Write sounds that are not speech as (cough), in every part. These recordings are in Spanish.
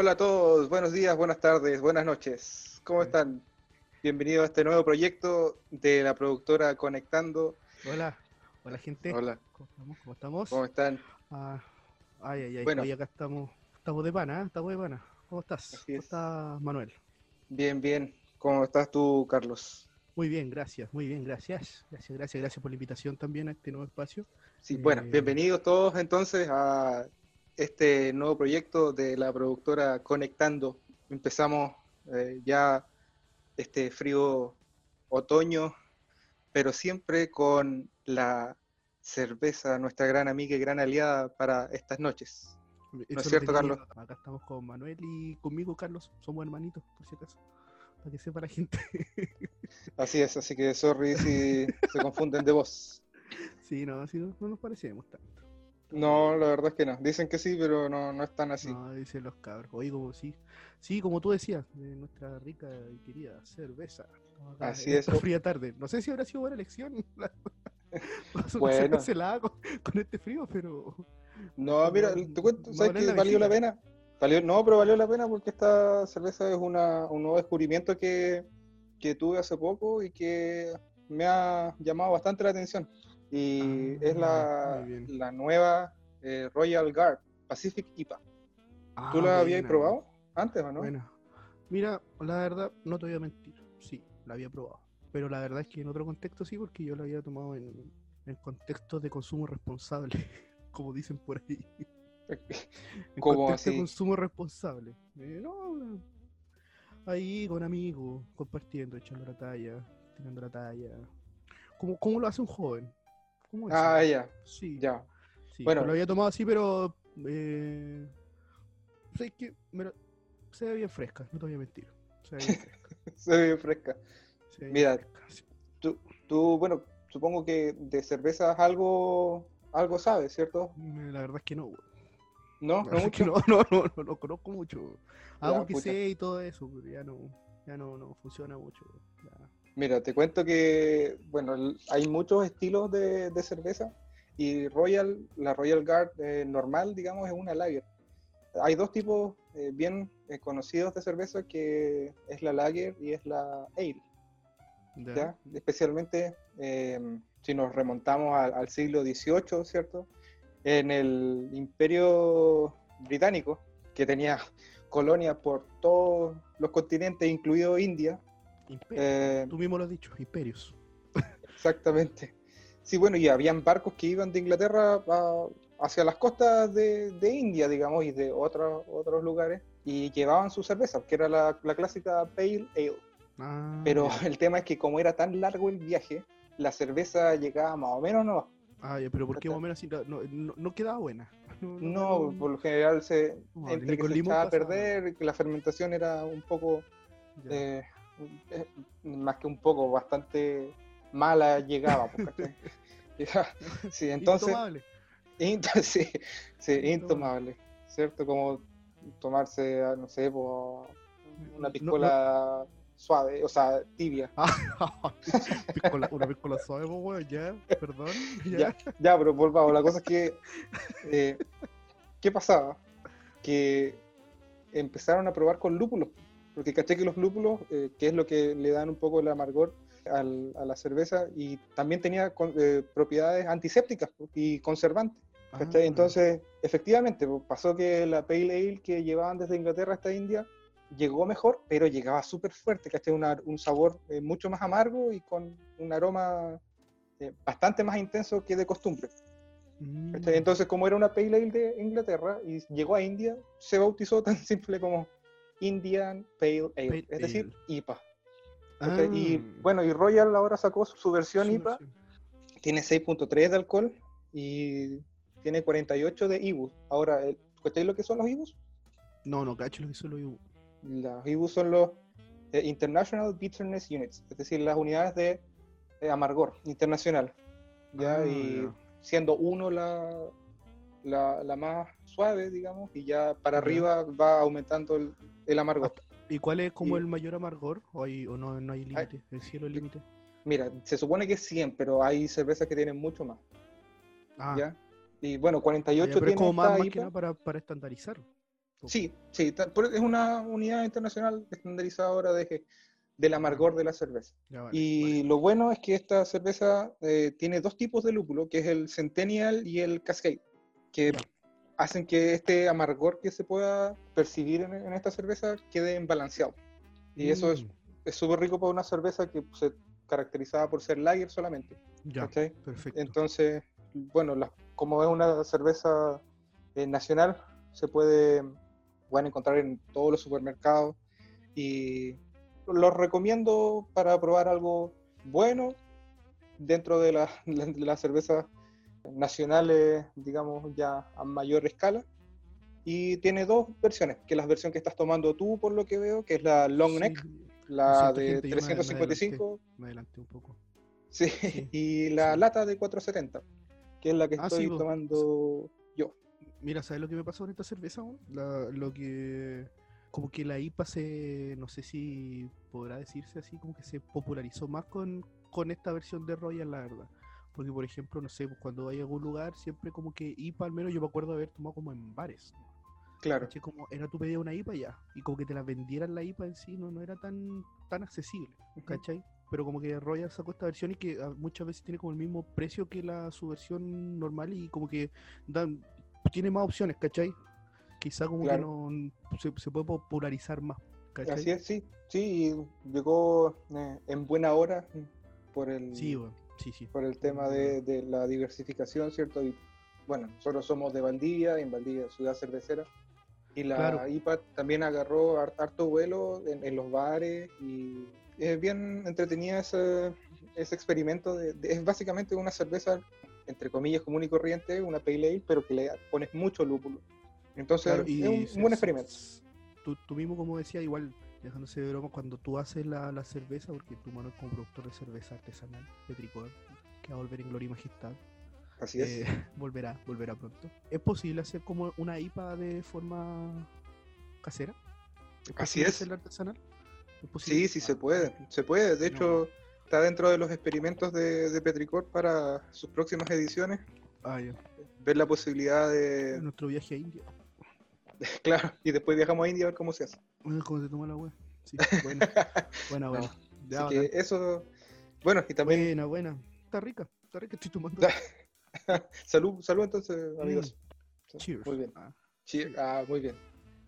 Hola a todos, buenos días, buenas tardes, buenas noches. ¿Cómo están? Bienvenido a este nuevo proyecto de la productora Conectando. Hola, hola gente. Hola, ¿Cómo estamos? ¿Cómo estamos? ¿cómo están? Ah, ay, ay, ay. Bueno. Hoy acá estamos, estamos de pana, ¿eh? Estamos de pana. ¿Cómo estás? ¿Cómo es. estás, Manuel? Bien, bien. ¿Cómo estás tú, Carlos? Muy bien, gracias, muy bien, gracias. Gracias, gracias, gracias por la invitación también a este nuevo espacio. Sí, bueno, Eh, bienvenidos todos entonces a este nuevo proyecto de la productora Conectando. Empezamos eh, ya este frío otoño, pero siempre con la cerveza, nuestra gran amiga y gran aliada para estas noches. Eso es cierto, Carlos? Acá estamos con Manuel y conmigo, Carlos. Somos hermanitos, por si acaso. Para que sepa la gente. (laughs) Así es, así que sorry si se confunden de voz. sí, no, sí, no, no nos parecemos tanto. No, la verdad es que no. Dicen que sí, pero no, no es tan así. No, dicen los cabros. Oye, como sí. Sí, como tú decías, de nuestra rica y querida cerveza. Acá Así es. esta fría tarde. No sé si habrá sido buena elección. (laughs) la- (laughs) Bueno. bueno. con, con este frío, pero. No, mira, te cuento, ¿sabes que la valió la pena? Valió, no, pero valió la pena porque esta cerveza es una, un nuevo descubrimiento que, que tuve hace poco y que me ha llamado bastante la atención. Y Ah, es la, muy bien. la nueva eh, Royal Guard Pacific IPA. ¿Tú Ah, la habías probado antes o no? Bueno, mira, la verdad, no te voy a mentir. Sí, la había probado. Pero la verdad es que en otro contexto sí, porque yo la había tomado en, en contexto de consumo responsable, (laughs) como dicen por ahí. (laughs) En ¿Cómo contexto de así? consumo responsable. Eh, no, ahí con amigos, compartiendo, echando la talla, tirando la talla. ¿Cómo, cómo lo hace un joven? ¿Cómo es Ah, ya, Sí, ya. sí, Bueno. lo había tomado así, pero. Eh, sé que me lo- se ve bien fresca, no te voy a mentir. Se ve bien (laughs) fresca. Se ve fresca. se ve bien Mira, fresca, sí. Tú, tú, bueno, supongo que de cervezas algo, algo sabes, ¿cierto? Mm, La verdad es que no, güey. ¿No? ¿No mucho? (laughs) no, no, no, no, no conozco mucho. Algo que pucha. sé y todo eso, pero ya no, ya no, no funciona mucho. Ya. Mira, te cuento que, bueno, hay muchos estilos de, de cerveza y Royal, la Royal Guard eh, normal, digamos, es una lager. Hay dos tipos eh, bien eh, conocidos de cerveza que es la lager y es la ale, Ya. ¿ya? Especialmente eh, si nos remontamos al, al siglo XVIII, ¿cierto? En el Imperio Británico, que tenía colonias por todos los continentes, incluido India, Imperio. eh, Tú mismo lo has dicho, imperios. Exactamente. Sí, bueno, y habían barcos que iban de Inglaterra a- hacia las costas de, de India, digamos, y de otros otros lugares, y llevaban su cerveza, que era la, la clásica Pale Ale. Ah, Pero el tema es que como era tan largo el viaje, la cerveza llegaba más o menos, no. Ah, pero ¿por qué más o menos así? No, no, no quedaba buena. (laughs) No, No, por lo general se, entre que se echaba a perder, que la fermentación era un poco, eh, más que un poco, bastante mala llegaba. pues, (laughs) sí, entonces... Intomable. Int- (laughs) sí, sí, Intomable. intomable, ¿cierto? Como tomarse, ah, no sé, una No- piscola suave, o sea, tibia. (laughs) Ah, piscola- una piscola suave, pues, ya, perdón. Ya. Ya, ya, pero volvamos, la cosa es que, eh, ¿qué pasaba? Que empezaron a probar con lúpulos, porque caché que los lúpulos, eh, que es lo que le dan un poco el amargor al- a la cerveza, y también tenía con- eh, propiedades antisépticas y conservantes. Ah, Entonces, efectivamente, pasó que la Pale Ale que llevaban desde Inglaterra hasta India llegó mejor, pero llegaba súper fuerte, ¿cachai? Una- un sabor eh, mucho más amargo y con un aroma eh, bastante más intenso que de costumbre. mm. Entonces, como era una Pale Ale de Inglaterra y llegó a India, se bautizó (laughs) tan simple como Indian Pale Ale, Pale es decir, Ale. IPA. ¿cachai? Y ah, bueno, y Royal ahora sacó su, su versión IPA, tiene 6.3 de alcohol y tiene 48 de IBUs. Ahora, el- ¿cachai lo que son los IBUs? No, no, cacho lo que solo yo. Los IBUs son los eh, International Bitterness Units, es decir, las unidades de eh, amargor internacional. ¿ya? Ah, y siendo uno la, la, la más suave, digamos, y ya para Ya. arriba va aumentando el, el amargor. ¿Y cuál es como Y- el mayor amargor? ¿O, hay, o no, no hay límite? ¿El cielo es límite? Mira, se supone que es 100, pero hay cervezas que tienen mucho más. Ah, ¿ya? Y bueno, ah, 48 ya, pero es como más, más que nada para, para estandarizar. Sí, sí, es una unidad internacional estandarizadora de, del amargor de la cerveza. y lo bueno es que esta cerveza eh, tiene dos tipos de lúpulo, que es el Centennial y el Cascade, que hacen que este amargor que se pueda percibir en, esta cerveza quede balanceado. Y eso es mm. súper rico para una cerveza que se caracterizaba por ser lager solamente. Ya, perfecto. Entonces, bueno, como es una cerveza eh, nacional, se puede pueden encontrar en todos los supermercados y los recomiendo para probar algo bueno dentro de, las (laughs) cervezas nacionales, digamos, ya a mayor escala. Y tiene dos versiones, que es la versión que estás tomando tú, por lo que veo, que es la long neck, la de 355. Me adelanté, un poco. Sí, (laughs) y la lata de 470, que es la que ah, estoy tomando yo. Mira, ¿sabes lo que me pasó con esta cerveza? lo que. Como que la IPA se. No sé si podrá decirse así, como que se popularizó más con, con esta versión de Royal, la verdad. Porque, por ejemplo, no sé, pues, cuando vaya a algún lugar, siempre como que IPA, al menos yo me acuerdo haber tomado como en bares. Claro. Como era tu pedida una IPA ya. Y como que te la vendieran la IPA en sí, no, no era tan, tan accesible. ¿Cachai? Pero como que Royal sacó esta versión y que ah, muchas veces tiene como el mismo precio que la su versión normal y como que dan, tiene más opciones, ¿cachai? Quizá como que no se, puede popularizar más. ¿cachai? Así es, sí, sí, llegó eh, en buena hora por el, sí, sí, sí. por el tema de, la diversificación, ¿cierto? Y bueno, nosotros somos de Valdivia, en Valdivia, ciudad cervecera, y la IPA también agarró harto vuelo en, los bares y es bien entretenida ese, ese experimento. De, es básicamente una cerveza entre comillas, común y corriente, una pale ale, pero que le pones mucho lúpulo. Entonces, es un, buen experimento. Tú, mismo, como decía, igual, dejándose de broma, cuando tú haces la, la cerveza, porque tu mano es como productor de cerveza artesanal, Petricor, que va a volver en gloria y majestad. Así es. Eh, (laughs) volverá, volverá pronto. ¿Es posible hacer como una IPA de forma casera? ¿Es Así es. Hacerla artesanal? sí, sí, se puede. Se puede. De hecho, está dentro de los experimentos de, de Petricor para sus próximas ediciones. Ah, ya. Ver la posibilidad de. Nuestro viaje a India. (laughs) claro, y después viajamos a India a ver cómo se hace. Bueno, cómo se toma la web. Sí, buena. (laughs) buena, buena. así que eso. Bueno, y también. Buena, buena. Está rica, está rica, estoy tomando. (laughs) salud, salud entonces, mm. amigos. Cheers. Muy bien. Ah, Cheers. ah muy bien.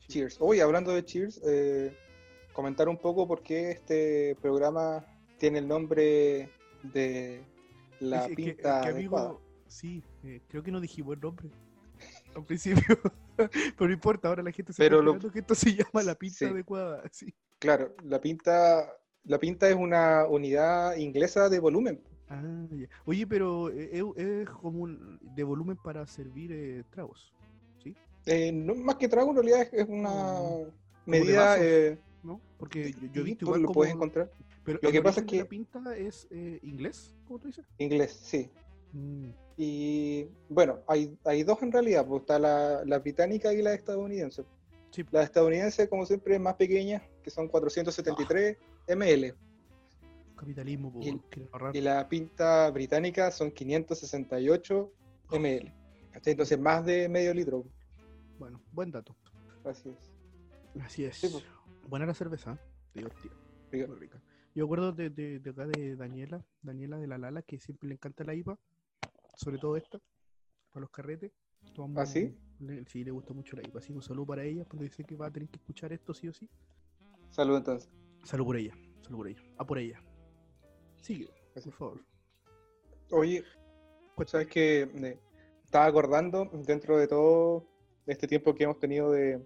Cheers. Hoy, hablando de Cheers, eh, comentar un poco por qué este programa tiene el nombre de la pinta amigo, Sí, eh, creo que no dijimos el nombre al principio, (laughs) pero no importa, ahora la gente se pero está que esto se llama la pinta adecuada. Sí. Claro, la pinta, la pinta es una unidad inglesa de volumen. Ah, Oye, pero eh, es, como de volumen para servir eh, tragos, ¿sí? no, más que trago, en realidad es, una medida... ¿no? Porque yo, he visto igual lo como, puedes encontrar. Pero lo que pasa es que la pinta es eh, inglés, ¿cómo tú dices? Inglés, sí. Mm. Y bueno, hay, hay dos en realidad, pues está la, la británica y la estadounidense. Sí. La estadounidense, como siempre, es más pequeña, que son 473 ml. Capitalismo, y, y, la pinta británica son 568 ml. Entonces, más de medio litro. Bueno, buen dato. Así es. Así es. Pues. Buena la cerveza, divertida. Muy rica. Yo acuerdo de, de, acá de Daniela, Daniela de la Lala, que siempre le encanta la IPA, sobre todo esta, para los carretes. ¿Ah, sí? sí, le gusta mucho la IPA. Así un saludo para ella, porque dice que va a tener que escuchar esto sí o sí. Salud entonces. Salud por ella, salud por ella. A por ella. Sigue, por favor. Oye, pues sabes que me estaba acordando dentro de todo este tiempo que hemos tenido de,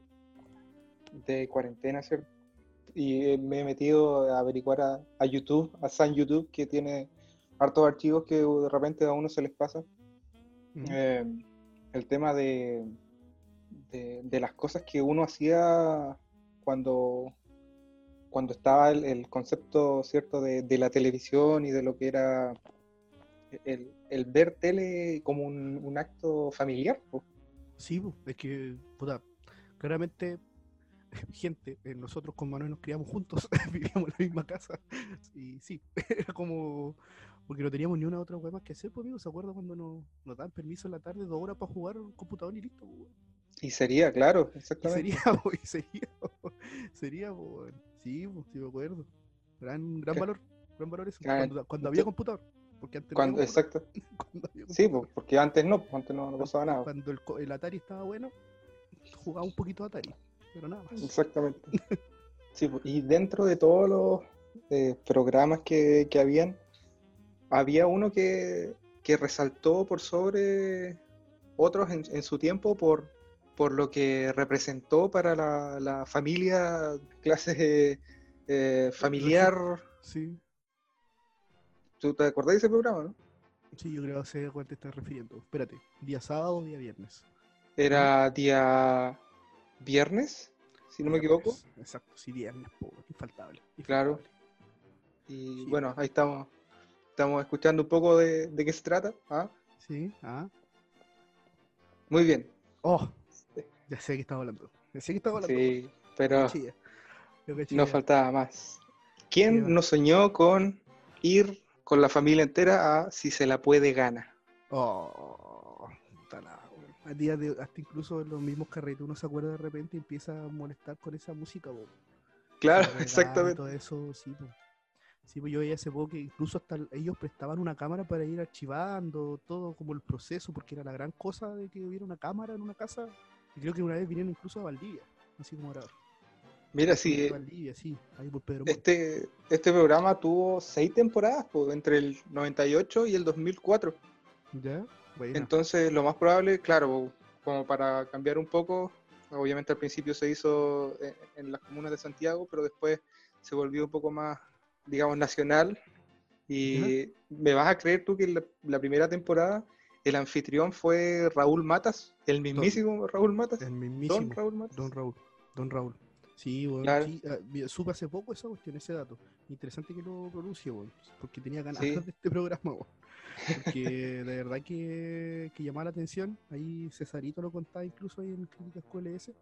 de cuarentena, ¿cierto? y eh, me he metido a averiguar a, YouTube, a San YouTube, que tiene hartos archivos que de repente a uno se les pasa. Eh, el tema de, de, las cosas que uno hacía cuando, cuando estaba el, concepto cierto de, la televisión y de lo que era el, el ver tele como un, acto familiar. Sí, es que, puta, claramente (laughs) gente, eh, nosotros con Manuel nos criamos juntos, (laughs) vivíamos en la misma casa. Y sí, (laughs) era como. Porque no teníamos ni una otra hueá más que hacer, pues amigo. ¿Se acuerda cuando nos, nos dan permiso en la tarde, dos horas para jugar un computador y listo? Pues, Y sería, claro, Y exactamente. sería, (laughs) po, y sería, po, sería, weón. sí, po, sí me acuerdo. Gran, gran ¿Qué? valor, gran valor eso. Cuando, cuando había computador. Porque antes no Cuando, había computador, exacto. (laughs) cuando había Sí, pues, porque antes no, pues, antes no, no pasaba nada. Cuando el, el Atari estaba bueno, jugaba un poquito Atari, pero nada más. Exactamente. (laughs) Sí, pues, y dentro de todos los eh, programas que, que habían, había uno que, que resaltó por sobre otros en, en su tiempo por, por lo que representó para la, la familia, clase eh, familiar. Sí, ¿Tú te acordás de ese programa, no? sí, yo creo que sé a cuál te estás refiriendo. Espérate, día sábado o día viernes. Era día viernes, si no me equivoco. Exacto, sí, viernes, po, infaltable. Claro. infaltable. Y Sí. bueno, ahí estamos, estamos escuchando un poco de, de qué se trata. ¿ah? Sí, ah. Muy bien, Oh, ya sé que estaba hablando. Ya sé que estaba hablando. sí, pero no faltaba más. ¿Quién Sí, no soñó con ir con la familia entera a Si se la puede gana? Oh, wea. A día de hasta incluso en los mismos carretes uno se acuerda de repente y empieza a molestar con esa música, po. Claro, (laughs) exactamente. Todo eso, sí, po. Sí, pues yo veía hace poco que incluso hasta el- ellos prestaban una cámara para ir archivando todo como el proceso, porque era la gran cosa de que hubiera una cámara en una casa. Y creo que una vez vinieron incluso a Valdivia, así como ahora. Mira, sí, Valdivia, sí, ahí por Pedro este, este programa tuvo seis temporadas, pues, entre el 98 y el 2004. ¿Ya? Bueno, Entonces, lo más probable, claro, como para cambiar un poco, obviamente al principio se hizo en, en las comunas de Santiago, pero después se volvió un poco más, digamos, nacional. Y me vas a creer tú que la, la primera temporada el anfitrión fue Raúl Matas, el mismísimo Raúl Matas, el mismísimo. Don Raúl Matas. Don Raúl, Don Raúl. Sí, bueno, Claro. sí, ah, supe hace poco esa cuestión, ese dato. Interesante que lo pronuncie, weón, porque tenía ganas Sí. (laughs) de este programa. Porque de verdad que, que llamaba la atención. Ahí Cesarito lo contaba incluso ahí en Críticas QLS.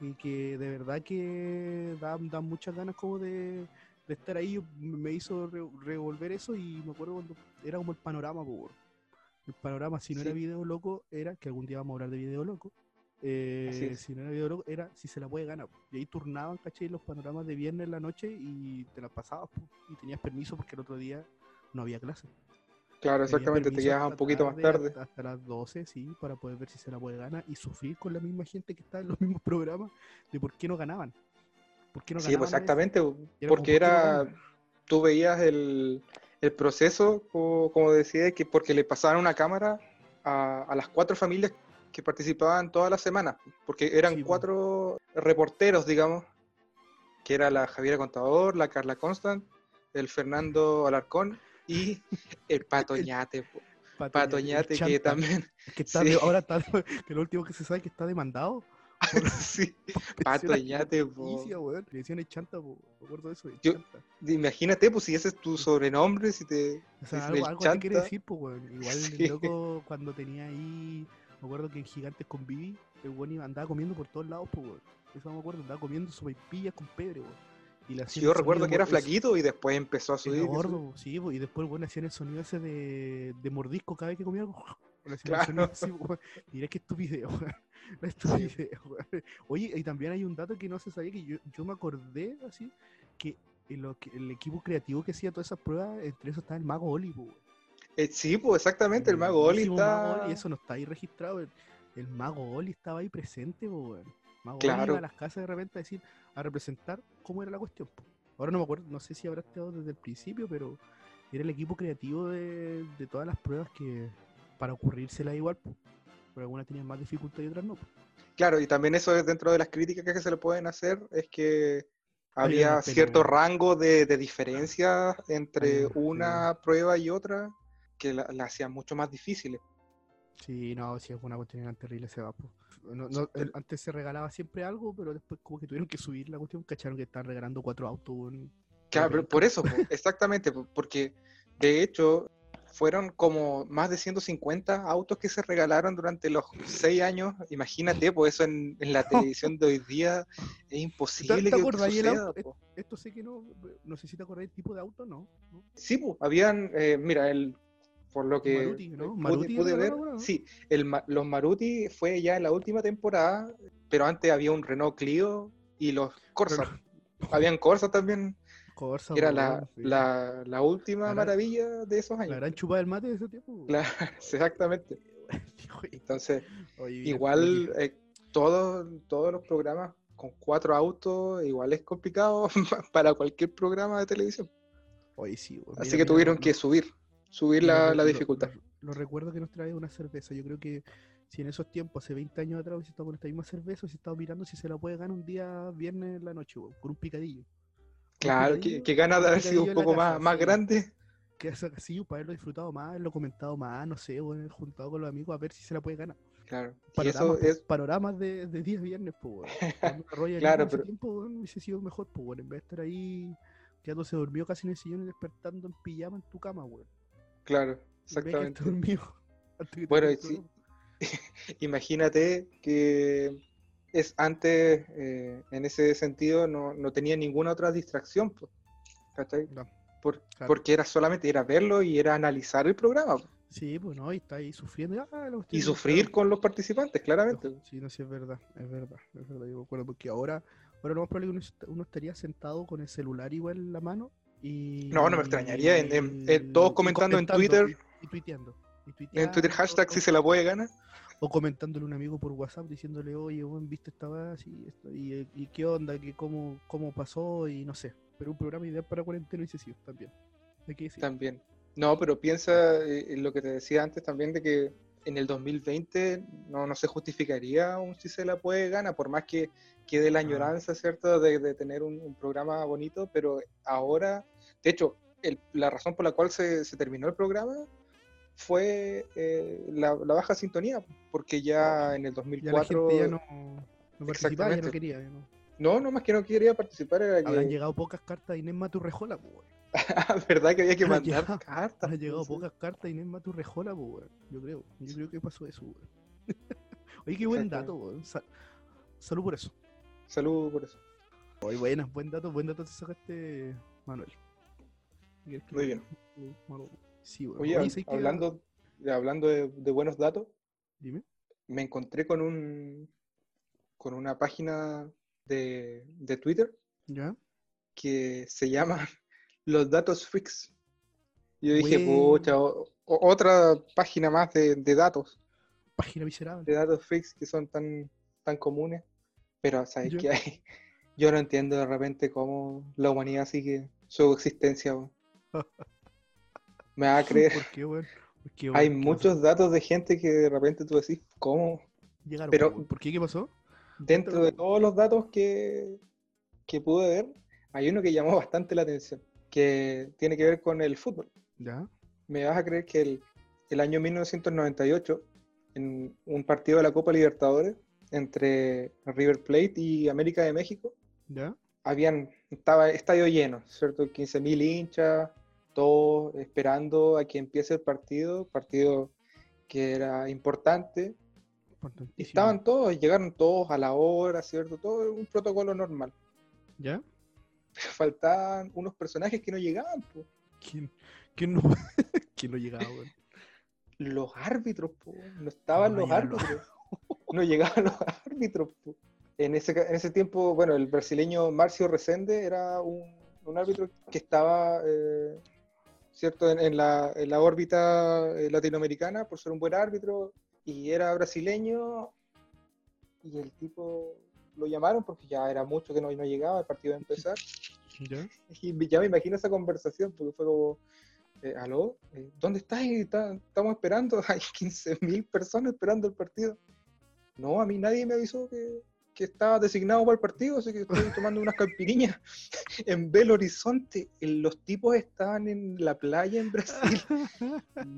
Y que de verdad que da, da muchas ganas como de, de estar ahí. Me hizo re- revolver eso y me acuerdo cuando era como el panorama. El panorama, si no era video loco, era que algún día vamos a hablar de video loco. eh, si no era video loco, era si se la puede ganar. po. Y ahí turnaban, ¿cachai? Los panoramas de viernes en la noche y te las pasabas. po. Y tenías permiso porque el otro día no había clase. Claro, exactamente, te quedabas un poquito más tarde. Hasta, hasta las 12, sí, para poder ver si se la puede ganar y sufrir con la misma gente que está en los mismos programas de por qué no ganaban. ¿Por qué no Sí, pues exactamente, era porque ¿por qué no era, tú veías el, el proceso, co- como decía, que porque le pasaban una cámara a, a las cuatro familias que participaban todas las semanas, porque eran Sí, cuatro reporteros, digamos, que era la Javiera Contador, la Carla Constant, el Fernando Alarcón y (laughs) el Patoñate, Patoñate, que también, que (laughs) está sí. de- ahora está, que lo último que se sabe es que está demandado. Sí, (laughs) pensión po. Le decían el chanta, po. me acuerdo de eso. el Yo- chanta. imagínate, pues si ese es tu sobrenombre, si te... O sea, algo, el algo te quiere decir, pues, weón. (laughs) Igual Sí. el loco cuando tenía ahí, me acuerdo que en Gigantes con Vivi, el weón iba- andaba comiendo por todos lados, pues, weón. Eso me acuerdo, andaba comiendo sopaipillas con pebre, weón. Y Sí, yo recuerdo sonido que era flaquito y después empezó a subir. gordo, po, sí, po, y después, bueno, hacían el sonido ese de, de mordisco cada vez que comía algo. (laughs) Le hacían el Claro. sonido así, weón. Mira qué estupidez, (laughs) weón. Oye, y también hay un dato que no se sabía, que yo, yo me acordé, así, que el equipo creativo que hacía todas esas pruebas, entre eso estaba el mago Oli, weón. Eh, sí, pues exactamente, el mago Oli está. Oli, eso no está ahí registrado. El, el mago Oli estaba ahí presente, weón. Mago Oli Claro. iba a las casas de repente a decir, a representar cómo era la cuestión. po. Ahora no me acuerdo, no sé si habrá estado desde el principio, pero era el equipo creativo de, de todas las pruebas que para ocurrírsela igual, po. Pero algunas tenían más dificultad y otras no. po. Claro, y también eso es dentro de las críticas que se le pueden hacer, es que Había cierto rango de, de diferencia entre una prueba y otra que la, la hacían mucho más difíciles. Sí, no, si es una cuestión terrible se va. po. No- no, antes se regalaba siempre algo, pero después como que tuvieron que subir la cuestión, cacharon que estaban regalando cuatro autos. Claro, pero por eso, exactamente, po, porque de hecho fueron como más de 150 autos que se regalaron durante los seis años. Imagínate, pues eso en, en la (laughs) televisión de hoy día es imposible te que- el suceda, auto? po. Esto sé que no, no sé si te acordás tipo de auto, ¿no? ¿no? Sí, pues, habían, eh, mira, el por lo que Maruti, ¿no? pude- Maruti pude era ver. Sí, el, los Maruti fue ya en la última temporada, pero antes había un Renault Clio y los Corsa. Habían Corsa también, Corsa, era la, sí. la, la última La gran- maravilla de esos La años. gran chupada del mate de ese tiempo. Claro, (laughs) exactamente. (laughs) Entonces, Oye, igual eh, todos, todos los programas con cuatro autos, igual es complicado (laughs) para cualquier programa de televisión. Oye, sí. Así Mira, que mira, tuvieron que subir, subir lo- la, lo- la dificultad. Lo, lo recuerdo que nos trae una cerveza. Yo creo que si en esos tiempos, hace 20 años atrás, hubiese estado con esta misma cerveza, hubiese estado mirando si se la puede ganar un día viernes en la noche, con un picadillo. Claro, que, que ganas de haber sido un poco casa, más, más grande. Que así, para haberlo disfrutado más, haberlo comentado más, no sé, weón, juntado con los amigos a ver si se la puede ganar. Claro, Panoramas, eso es, panoramas de, de día viernes, pues, (laughs) Royal Claro, pero- tiempo, hubiese sido mejor, pues, weón, en vez de estar ahí quedándose dormido casi en el sillón y despertando en pijama en tu cama, weón. claro, exactamente. dormido (laughs) antes que Bueno, y sí, (laughs) imagínate que es antes, eh, en ese sentido, no, no tenía ninguna otra distracción, pues. No, Por- claro. Porque era solamente era verlo y era analizar el programa Sí, pues no, y está ahí sufriendo. ah, y sufrir con los participantes, claramente. po. Sí, no, sí, es verdad, es verdad, es verdad, yo me acuerdo, porque ahora, ahora lo más probable es que uno, est- uno estaría sentado con el celular igual en la mano y... No, no me extrañaría, en- en- en- todos comentando en Twitter. Y, y tuiteando. y En Twitter hashtag si se la puede ganar. O comentándole a un amigo por WhatsApp diciéndole, oye, weón, viste esta weá así, esto, y, y qué onda, que cómo, cómo pasó, y no sé. Pero un programa ideal para cuarentena y sí, también. También. No, pero piensa eh, en lo que te decía antes también de que en el 2020 no, no se justificaría un si se la puede ganar, por más que quede la Ah. añoranza, ¿cierto?, de, de tener un, un programa bonito, pero ahora, de hecho, el- la razón por la cual se, se terminó el programa fue eh, la, la baja sintonía, porque ya en el Ya la 2004... gente ya no, no participaba, ya no quería. ya no. No, no más que no quería participar, era que... Habrán llegado pocas cartas a Inés Maturrejola, pues. (laughs) ¿Verdad que había que mandar cartas? Habrán llegado pocas cartas Inés Maturrejola, pues. Yo creo. Yo creo que pasó eso, weón. (laughs) Oye, qué buen dato, weón. Sa- salud por eso. Salud por eso. Oye, buena, buen dato, buen dato te sacaste, Manuel. ¿Quieres que Muy bien. Manuel? Sí. Oye, hablando, hablando de, de buenos datos, Dime. me encontré con un con una página de, de Twitter ¿Ya? que se llama (laughs) Los Datos Freaks. Y yo dije, Bueno. pucha, o- otra página más de, de datos, Página miserable. de datos freaks que son tan, tan comunes. Pero, ¿sabes qué hay? (laughs) Yo no entiendo de repente cómo la humanidad sigue su existencia. (laughs) Me va a (laughs) creer. ¿Por qué, weón? ¿Por qué, Hay muchos datos de gente que de repente tú decís, ¿cómo? Llegaron, pero-. ¿Por qué? ¿Qué pasó? Dentro de todos los datos que, que pude ver, hay uno que llamó bastante la atención, que tiene que ver con el fútbol. ¿Ya? Me vas a creer que el, el año 1998, en un partido de la Copa Libertadores entre River Plate y América de México, ¿Ya? habían, estaba estadio lleno, ¿cierto? 15.000 hinchas, todos esperando a que empiece el partido, partido que era importante, estaban todos, llegaron todos a la hora, ¿cierto? Todo un protocolo normal. ¿Ya? Pero (laughs) faltaban unos personajes que no llegaban, po. ¿Quién, quién no, (laughs) ¿Quién no llegaba? Los árbitros, po. No estaban No los árbitros. No llegaban los árbitros, po. En ese, en ese tiempo, bueno, el brasileño Marcio Resende era un, un árbitro que estaba, eh, ¿cierto? En, en la, en la órbita eh, latinoamericana por ser un buen árbitro y era brasileño y el tipo lo llamaron porque ya era mucho que no, no llegaba, el partido a empezar. (laughs) ¿Ya? Y ya me imagino esa conversación, porque fue como, eh, ¿aló? Eh, ¿Dónde estás? Ta- Estamos esperando, (laughs) hay 15.000 personas esperando el partido. No, a mí nadie me avisó que, que estaba designado para el partido, así que estoy tomando unas campiriñas (laughs) en Belo Horizonte. Los tipos estaban en la playa en Brasil,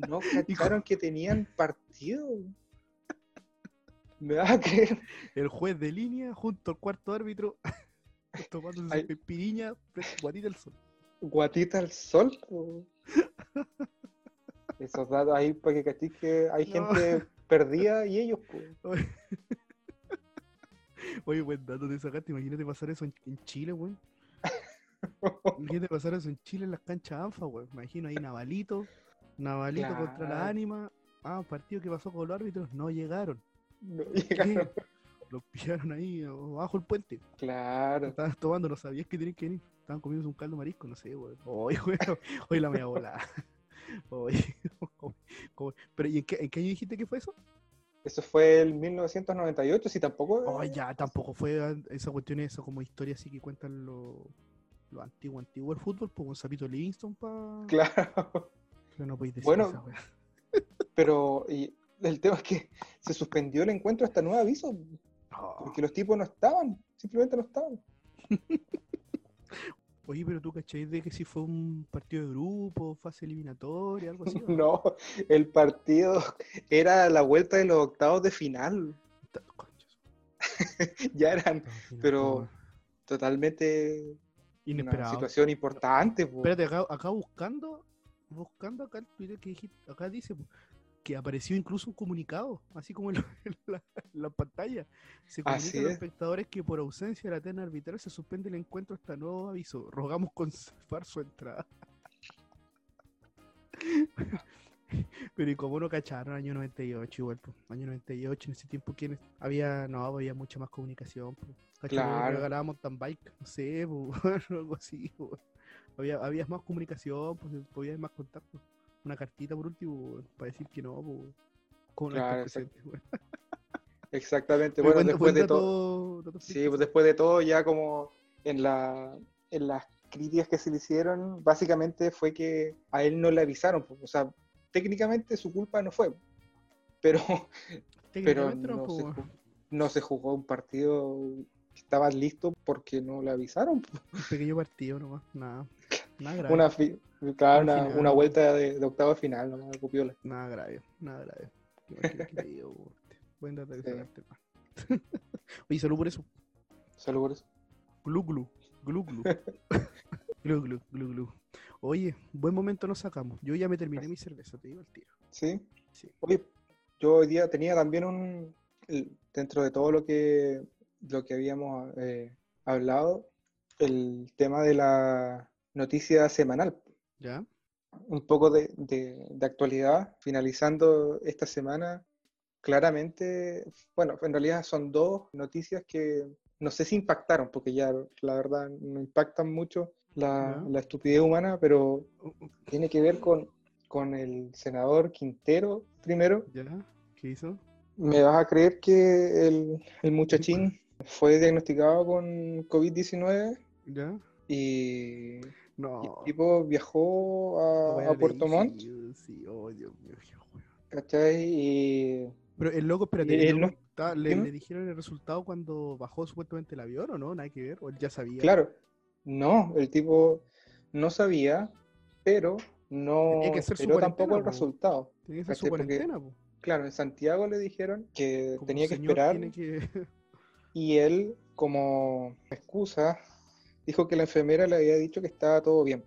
no (laughs) cacharon que tenían partido. ¿Me vas a creer? El juez de línea junto al cuarto árbitro (laughs) su pepiriña, guatita del sol. Guatita al sol. Esos datos ahí para que cachis que hay No. gente perdida y ellos, po. Oye, Oye, buen dato te sacaste. Imagínate pasar eso en, en Chile, weón. (laughs) Imagínate pasar eso en Chile en las canchas ANFA, weón. Imagino ahí Navalito, Navalito contra la. Ánima. Ah, partido que pasó con los árbitros, no llegaron. No ¿Qué? llegaron. Los pillaron ahí abajo el puente. Claro. Estaban tomando, no sabías que tenían que venir. Estaban comiendo un caldo marisco, no sé, weón. Oye, weón. Oye, la media bola. (laughs) Oye, (laughs) ¿cómo- cómo- Pero, ¿y en qué, en qué año dijiste que fue eso? Eso fue el 1998, si tampoco. Oh, ya, tampoco fue esa cuestión, esa como historia así que cuentan lo, lo antiguo, antiguo del fútbol, pues un sapito Livingston pa... (laughs) Claro. Pero no podéis decir Bueno, esa weá. (laughs) Pero y el tema es que se suspendió el encuentro hasta nuevo aviso, No. porque los tipos no estaban, simplemente no estaban. (laughs) Oye, pero tú cacháis de que si fue un partido de grupo, fase eliminatoria, algo así. ¿o (laughs) No, el partido era la vuelta de los octavos de final. (laughs) Ya eran final, pero- totalmente una Inesperado. situación importante. po. Espérate, acá, acá buscando, buscando acá el Twitter que dijiste, acá dice que apareció incluso un comunicado, así como en la, (laughs) en la- en la pantalla. Se comunica a los es. espectadores que por ausencia de la terna arbitral se suspende el encuentro hasta nuevo aviso. Rogamos conservar (laughs) su entrada. (laughs) Pero y como no cacharon, año 98 igual, pues, año 98, en ese tiempo ¿quiénes? había, no, había mucha más comunicación, pues. Claro. Regalábamos mountain bike, no sé, pues, algo así, pues. Había, había más comunicación, pues, podía más contacto. Una cartita por último, para decir que no, pues. Como no Claro, presente. (laughs) Exactamente. Pero Bueno, buen- después de todo. Sí, pues después de todo, ya como en la en las críticas que se le hicieron, básicamente fue que a él no le avisaron. pues, O sea, técnicamente su culpa no fue. Pero, (laughs) pero no, se, no se jugó un partido que estaba listo porque no le avisaron. un pequeño partido nomás, nada. Nada. Una, fi- claro, Una una, final. una vuelta de, de octavo de final, nomás, algo piola. Nada grave, nada grave. Qué (laughs) digo. Buen dato Sí. man. (laughs) Oye, salud por eso. Salud por eso. Glu glu, glu glu. (laughs) glu glu, glu glu. Oye, buen momento nos sacamos. Yo ya me terminé mi cerveza, te digo el tiro. Sí. Sí. Oye, yo hoy día tenía también un, dentro de todo lo que, lo que habíamos eh, hablado, el tema de la noticia semanal. ¿Ya? Un poco de, de- de actualidad, finalizando esta semana, claramente, bueno, en realidad son dos noticias que no sé si impactaron, porque ya la verdad no impactan mucho la, la estupidez humana, pero tiene que ver con, con el senador Quintero primero. ¿Ya? ¿Qué hizo? ¿Me vas a creer que el, el muchachín fue diagnosticado con COVID-19 ¿Ya? y, y No. el tipo viajó a, Puerto Montt, yo Sí, oh, Dios mío. ¿cachai? Y Pero el loco, espérate, el loco no- le, dijeron el resultado cuando bajó supuestamente el avión o no? Nada que ver, o él ya sabía. claro, no, el tipo no sabía, pero no que esperó tampoco el resultado. Tenía que hacer su. Porque- cuarentena, po. Claro, en Santiago le dijeron que Como tenía que esperar que- (laughs) y él, como excusa, dijo que la enfermera le había dicho que estaba todo bien,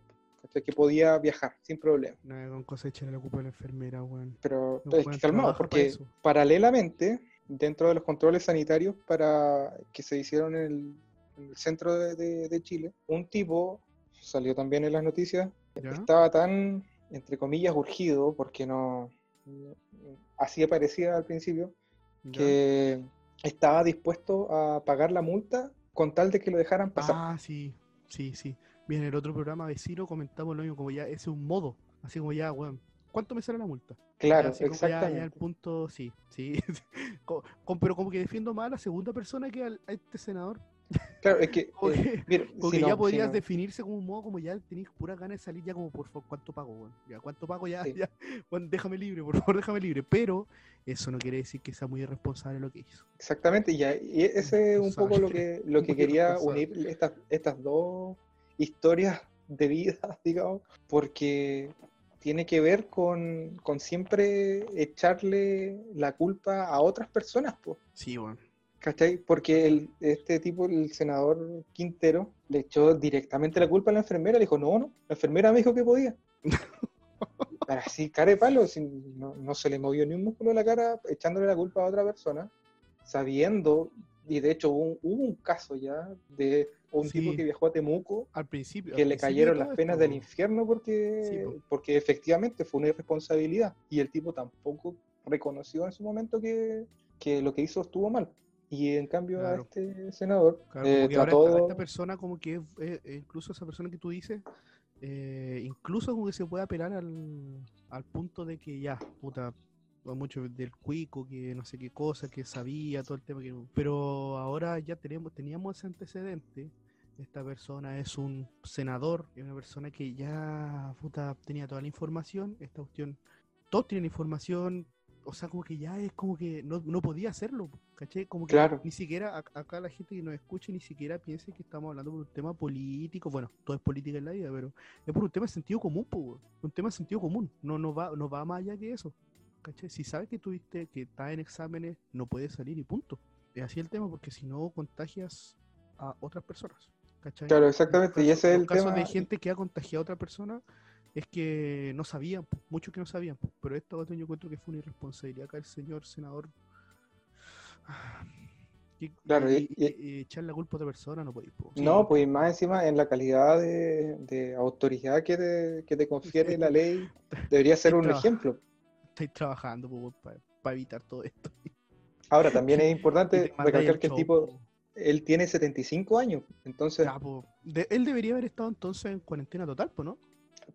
que podía viajar sin problema. Nada, con cosecha le la culpa a la enfermera, weón. Pero No, es que calmado, porque paralelamente, dentro de los controles sanitarios para que se hicieron en el, en el centro de, de- de Chile, un tipo, salió también en las noticias, ¿Ya? estaba tan, entre comillas, urgido, porque no, no- así parecía al principio, ¿Ya? que estaba dispuesto a pagar la multa con tal de que lo dejaran pasar. Ah, sí, sí, sí. Bien, en el otro programa vecino comentamos lo mismo, como ya ese es un modo, así como ya, weón. ¿Cuánto me sale la multa? claro, como ya- Ya, exactamente. el punto, sí, sí. (laughs) Con- pero como que defiendo más a la segunda persona que al- a este senador. Claro, es que, eh, mira, Porque si ya no- si podrías no- definirse como un modo, como ya tenéis pura ganas de salir, ya como por favor, ¿cuánto pago, weón? Ya, ¿cuánto pago? Ya, Sí. ya, weón, déjame libre, por favor, déjame libre. Pero eso no quiere decir que sea muy irresponsable lo que hizo. Exactamente, y, ahí- y ese es un poco lo que, lo (laughs) que Muy quería unir estas, estas dos historias de vida, (laughs) digamos, porque tiene que ver con, con siempre echarle la culpa a otras personas, pues, Sí, weón. ¿Cachai? Porque el, este tipo, el senador Quintero, le echó directamente la culpa a la enfermera, le dijo, no, no, la enfermera me dijo que podía. (laughs) Pero así, cara de palo, sin- no, no se le movió ni un músculo de la cara echándole la culpa a otra persona, sabiendo, y de hecho hubo, un- hubo un caso ya de un tipo que viajó a Temuco, Al principio. que al le principio cayeron las penas esto, del infierno Sí, porque, po. porque efectivamente fue una irresponsabilidad y el tipo tampoco reconoció en su momento que, que lo que hizo estuvo mal. Y en cambio Claro. a este senador Claro, eh, que ahora trató... esta, persona como que eh, eh, incluso esa persona que tú dices, eh, incluso como que se puede apelar al, al punto de que ya, puta, mucho del cuico, que no sé qué cosa, que sabía todo el tema, que, pero ahora ya tenemos, teníamos ese antecedente. Esta persona es un senador, es una persona que ya puta, tenía toda la información. Esta cuestión, todos tienen información, o sea, como que ya es como que no, no podía hacerlo, ¿caché? Como que Claro. ni siquiera ac- acá la gente que nos escuche ni siquiera piense que estamos hablando por un tema político. Bueno, todo es política en la vida, pero es por un tema de sentido común, po, un tema de sentido común. No, no, va, no va más allá que eso. ¿Cachai? Si sabes que tuviste, que estás en exámenes, no puedes salir y punto. Es así el tema, porque si no contagias a otras personas. ¿cachai? Claro, exactamente, y ese es el tema. de gente que ha contagiado a otra persona es que no sabían, po, muchos que no sabían, pero esto yo encuentro que fue una irresponsabilidad acá el señor senador. (sighs) Que- Claro, y, y- y- y echar la culpa a otra persona no podéis. No, pues más encima en la calidad de, de autoridad que te, que te confiere la (laughs) ley, debería ser un ejemplo. estáis trabajando para evitar todo esto. (laughs) Ahora, también es importante (laughs) recalcar al que el tipo, po. él tiene 75 años, entonces, Ya, po. De- él debería haber estado entonces en cuarentena total, pues, ¿no?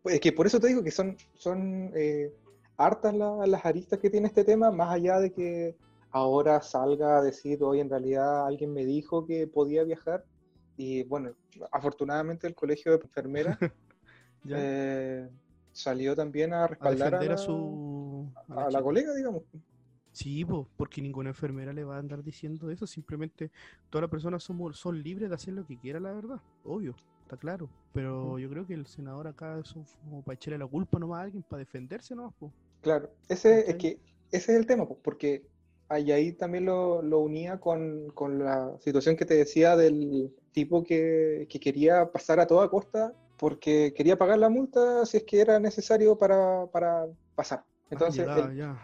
Pues, es que por eso te digo que son, son eh, hartas la- las aristas que tiene este tema, más allá de que ahora salga a decir, hoy en realidad alguien me dijo que podía viajar, y bueno, afortunadamente el colegio de enfermeras (laughs) eh, salió también a respaldar a la, su. a la colega, digamos. Sí, po, porque ninguna enfermera le va a andar diciendo eso. Simplemente todas las personas somos, son libres de hacer lo que quieran, la verdad. Obvio, está claro. Pero yo creo que el senador acá eso fue como para echarle la culpa nomás a alguien, para defenderse nomás, po. Claro, ese es que ese es el tema, pues, porque ahí, ahí también lo, lo unía con, con la situación que te decía del tipo que, que quería pasar a toda costa porque quería pagar la multa si es que era necesario para, para pasar. Entonces, Ah, ya, el, ya.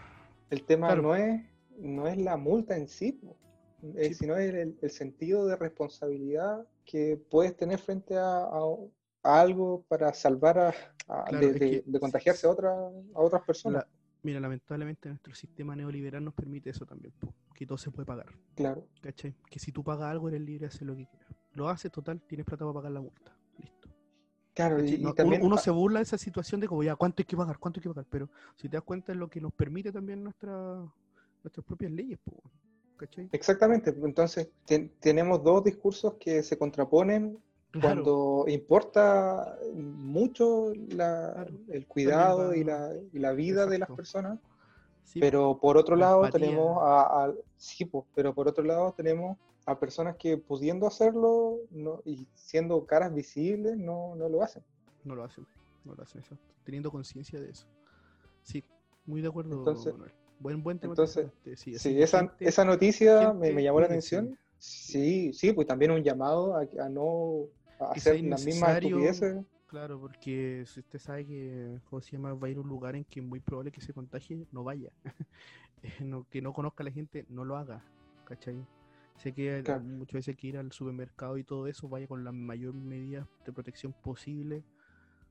el tema claro. no es, no es la multa en sí, po, Sí. sino el, el- sentido de responsabilidad que puedes tener frente a, a- a algo para salvar a, a- Claro, de, es de- que- de contagiarse a, otra, a otras personas. La- mira, lamentablemente nuestro sistema neoliberal nos permite eso también, po, que todo se puede pagar. Claro. ¿Cachai? Que si tú pagas algo eres libre de hacer lo que quieras. Lo haces, total, tienes plata para pagar la multa. Listo. Claro, y, uno- se burla de esa situación de como ya, ¿cuánto hay que pagar? ¿Cuánto hay que pagar? Pero si te das cuenta es lo que nos permite también nuestra, nuestras propias leyes, po, ¿cachai? exactamente. Entonces, ten- tenemos dos discursos que se contraponen Claro, cuando importa mucho la- Claro. el cuidado y la, y la vida de las personas, sí, pero por otro la lado empatía. tenemos a, a- sí, po, pero por otro lado tenemos a personas que pudiendo hacerlo no- y siendo caras visibles no, no lo hacen. no lo hacen, no lo hacen, exacto. Teniendo conciencia de eso. Sí, muy de acuerdo, Entonces- Manuel. Buen, buen tema. entonces, sí, esa, gente- esa noticia me, gente, me llamó la atención. Sí, sí, pues también un llamado a, a no a hacer las mismas estupideces. Claro, porque si usted sabe que, ¿cómo se llama? Va a ir a un lugar en que es muy probable que se contagie, no vaya. (laughs) Eh, no- que no conozca a la gente, no lo haga, ¿cachai? Sé que Claro. muchas veces hay que ir al supermercado y todo eso, vaya con las mayor medidas de protección posible,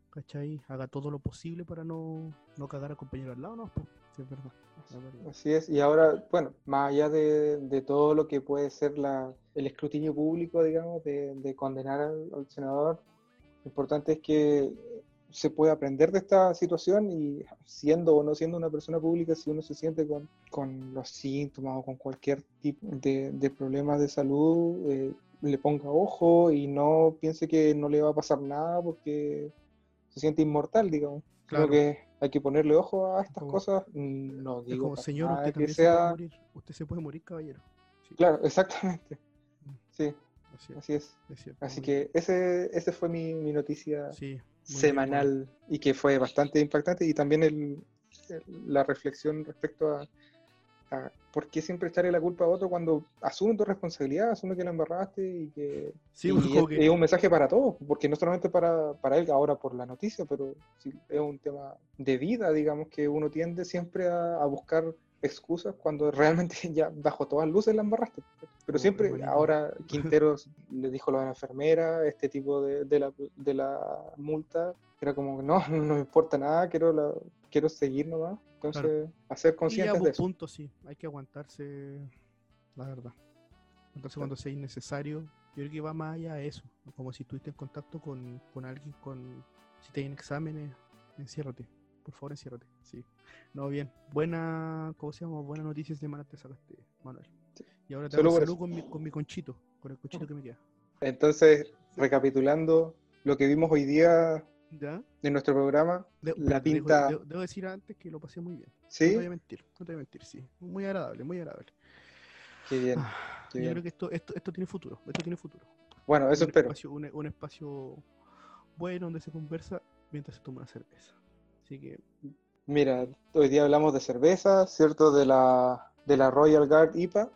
¿cachai? Haga todo lo posible para no, no cagar al compañero al lado, ¿no? Pues, es verdad. Así es, y ahora, bueno, más allá de, de todo lo que puede ser la, el escrutinio público, digamos, de, de condenar al, al senador, lo importante es que se puede aprender de esta situación y siendo o no siendo una persona pública, si uno se siente con, con los síntomas o con cualquier tipo de, de problemas de salud, eh, le ponga ojo y no piense que no le va a pasar nada porque se siente inmortal, digamos. Creo Claro. que hay que ponerle ojo a estas Como- cosas. Mm, No digo como, señor, usted que también se puede sea... morir, usted se puede morir, caballero. Sí, Claro, (laughs) exactamente. Sí, así es, así es. es cierto, Así muy que ese, ese fue mi, mi noticia. Sí, bien, semanal y que fue bastante impactante y también el, el- la reflexión respecto a, a por qué siempre echarle la culpa a otro cuando asume tu responsabilidad, asume que la embarraste y que Sí, y pues, es, que- es un mensaje para todos, porque no solamente para, para él ahora por la noticia, pero sí, es un tema de vida, digamos, que uno tiende siempre a, a buscar excusas cuando (laughs) realmente ya bajo todas luces la embarraste. Pero Oh, siempre, ahora (laughs) Quinteros le dijo a la enfermera este tipo de, de la, de la multa, era como que no, (laughs) no me importa nada, quiero, la, quiero seguir nomás. Entonces, hacer Y conscientes de pues, eso. punto, sí. Hay que aguantarse, la verdad. Entonces, cuando sea innecesario, yo creo que va más allá de eso. Como si estuviste en contacto con, con alguien, con si te exámenes, enciérrate. Por favor, enciérrate. Sí. No, bien. Buena, ¿cómo se llama? Buena noticia de semana te sacaste, Manuel. Sí. Y ahora te Solo hago salud con mi, con mi conchito, con el conchito (laughs) que me queda. Entonces, recapitulando lo que vimos hoy día ¿Ya? en nuestro programa, De- La pinta- debo- debo decir antes que lo pasé muy bien. No ¿sí? te voy a mentir, no te voy a mentir, sí. Muy agradable, muy agradable. Qué bien. Ah, qué yo bien. creo que esto, esto, esto tiene futuro, esto tiene futuro. Bueno, eso un espero. Espacio, un, un espacio bueno donde se conversa mientras se toma una cerveza. Así que, Mira, hoy día hablamos de cerveza, ¿cierto? De la, de la Royal Guard IPA,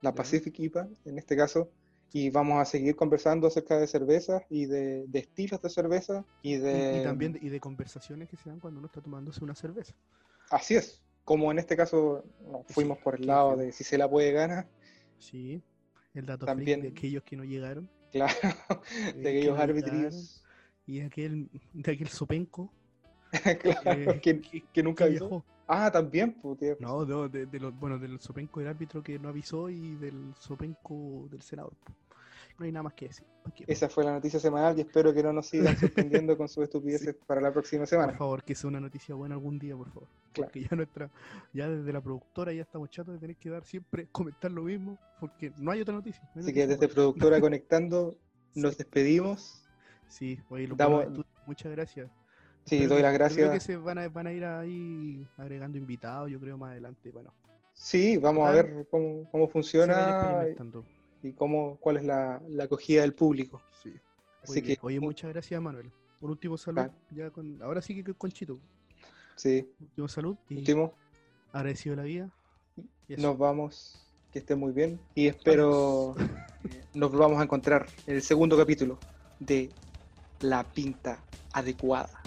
la. Pacific IPA en este caso, y vamos a seguir conversando acerca de cervezas y de, de estilos de cerveza y de... y también de, y de conversaciones que se dan cuando uno está tomándose una cerveza. Así es, como en este caso Sí, fuimos por el lado sí. de si se la puede ganar, Sí, el dato También- de aquellos que no llegaron claro, (laughs) de que aquellos no arbitrios, y de aquel, de aquel sopenco (laughs) claro, eh, que, que- que nunca que viajó. Ah, también, pues, tío. No, no, de, de los, bueno, del sopenco del árbitro que no avisó y del sopenco del senador. No hay nada más que decir. Esa fue la noticia semanal y espero que no nos sigan (laughs) sorprendiendo con sus estupideces para la próxima Por semana. favor, que sea una noticia buena algún día, por favor. Claro. Porque ya nuestra, ya desde la productora ya estamos chatos de tener que dar siempre, (laughs) comentar lo mismo, porque no hay otra noticia. no hay Así que desde buena. Productora (laughs) Conectando nos despedimos. Sí, oye, lo Damos- muchas gracias. Sí, doy las yo Creo que gracias. se van a, van a ir ahí agregando invitados, yo creo, más adelante. Bueno, Sí, vamos a ver cómo, cómo funciona y cómo, cuál es la, la acogida del público. Sí. Así que, Oye, muchas gracias, Manuel. Un último saludo. Ah. Ya con, ahora sí que con Chito. sí, Último salud y último, agradecido de la vida. Y nos vamos. Que estén muy bien y espero que nos volvamos a encontrar en el segundo capítulo de La Pinta Adecuada.